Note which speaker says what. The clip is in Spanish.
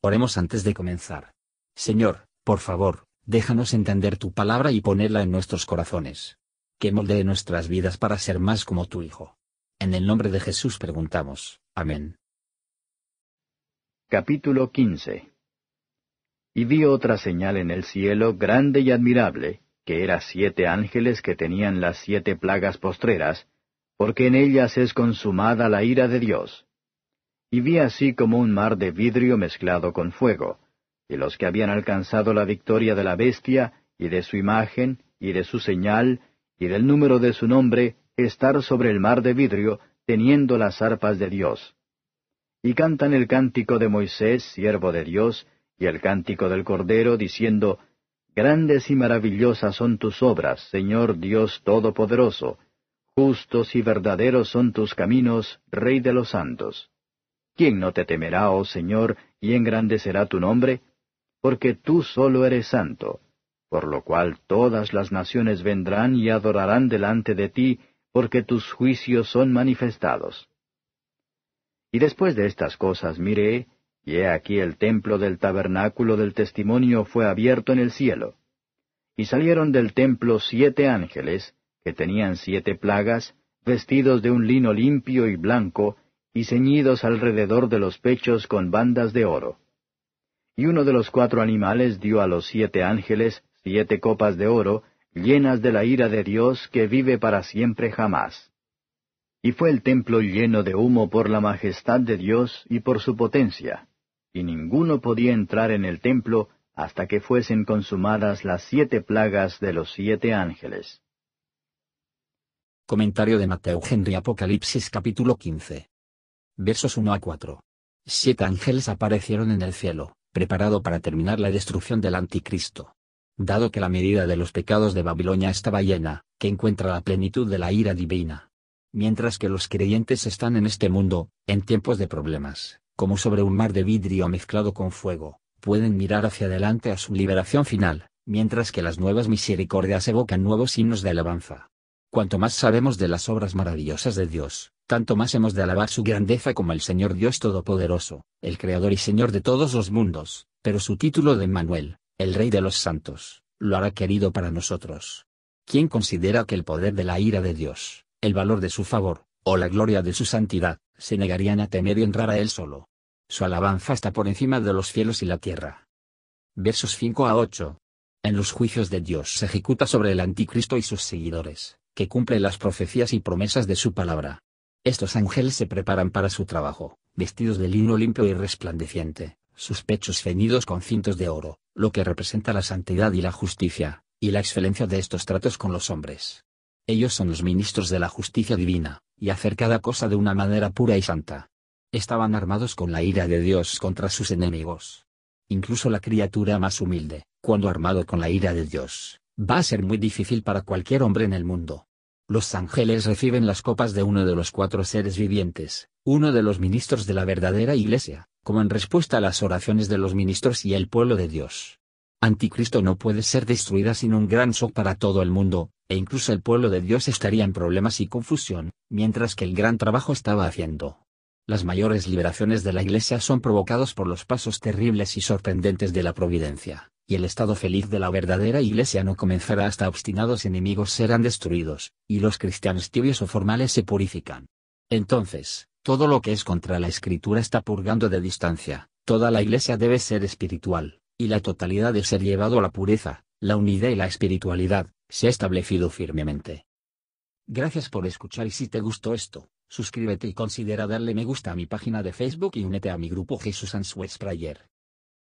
Speaker 1: Oremos antes de comenzar. Señor, por favor, déjanos entender tu palabra y ponerla en nuestros corazones. Que moldee nuestras vidas para ser más como tu Hijo. En el nombre de Jesús preguntamos. Amén.
Speaker 2: Capítulo 15 Y vi otra señal en el cielo grande y admirable, que era siete ángeles que tenían las siete plagas postreras, porque en ellas es consumada la ira de Dios y vi así como un mar de vidrio mezclado con fuego, y los que habían alcanzado la victoria de la bestia, y de su imagen, y de su señal, y del número de su nombre, estar sobre el mar de vidrio, teniendo las arpas de Dios. Y cantan el cántico de Moisés, siervo de Dios, y el cántico del Cordero, diciendo, Grandes y maravillosas son tus obras, Señor Dios Todopoderoso, justos y verdaderos son tus caminos, Rey de los santos. ¿Quién no te temerá, oh Señor, y engrandecerá tu nombre? Porque tú solo eres santo, por lo cual todas las naciones vendrán y adorarán delante de ti, porque tus juicios son manifestados. Y después de estas cosas miré, y he aquí el templo del tabernáculo del testimonio fue abierto en el cielo. Y salieron del templo siete ángeles, que tenían siete plagas, vestidos de un lino limpio y blanco, y ceñidos alrededor de los pechos con bandas de oro. Y uno de los cuatro animales dio a los siete ángeles siete copas de oro, llenas de la ira de Dios que vive para siempre jamás. Y fue el templo lleno de humo por la majestad de Dios y por su potencia, y ninguno podía entrar en el templo hasta que fuesen consumadas las siete plagas de los siete ángeles.
Speaker 1: Comentario de Mateo Henry Apocalipsis capítulo 15 versos 1 a 4. Siete ángeles aparecieron en el cielo, preparado para terminar la destrucción del anticristo. Dado que la medida de los pecados de Babilonia estaba llena, que encuentra la plenitud de la ira divina. Mientras que los creyentes están en este mundo, en tiempos de problemas, como sobre un mar de vidrio mezclado con fuego, pueden mirar hacia adelante a su liberación final, mientras que las nuevas misericordias evocan nuevos himnos de alabanza. Cuanto más sabemos de las obras maravillosas de Dios, tanto más hemos de alabar su grandeza como el Señor Dios Todopoderoso, el Creador y Señor de todos los mundos, pero su título de Manuel, el Rey de los Santos, lo hará querido para nosotros. ¿Quién considera que el poder de la ira de Dios, el valor de su favor, o la gloria de su santidad, se negarían a temer y honrar a Él solo? Su alabanza está por encima de los cielos y la tierra. Versos 5 a 8. En los juicios de Dios se ejecuta sobre el anticristo y sus seguidores, que cumple las profecías y promesas de su palabra. Estos ángeles se preparan para su trabajo, vestidos de lino limpio y resplandeciente, sus pechos ceñidos con cintos de oro, lo que representa la santidad y la justicia, y la excelencia de estos tratos con los hombres. Ellos son los ministros de la justicia divina, y hacer cada cosa de una manera pura y santa. Estaban armados con la ira de Dios contra sus enemigos. Incluso la criatura más humilde, cuando armado con la ira de Dios, va a ser muy difícil para cualquier hombre en el mundo. Los ángeles reciben las copas de uno de los cuatro seres vivientes, uno de los ministros de la verdadera Iglesia, como en respuesta a las oraciones de los ministros y el pueblo de Dios. Anticristo no puede ser destruida sin un gran shock para todo el mundo, e incluso el pueblo de Dios estaría en problemas y confusión, mientras que el gran trabajo estaba haciendo. Las mayores liberaciones de la Iglesia son provocados por los pasos terribles y sorprendentes de la providencia y el estado feliz de la verdadera iglesia no comenzará hasta obstinados enemigos serán destruidos, y los cristianos tibios o formales se purifican. Entonces, todo lo que es contra la escritura está purgando de distancia, toda la iglesia debe ser espiritual, y la totalidad de ser llevado a la pureza, la unidad y la espiritualidad, se ha establecido firmemente. Gracias por escuchar y si te gustó esto, suscríbete y considera darle me gusta a mi página de Facebook y únete a mi grupo Jesús Answers Prayer.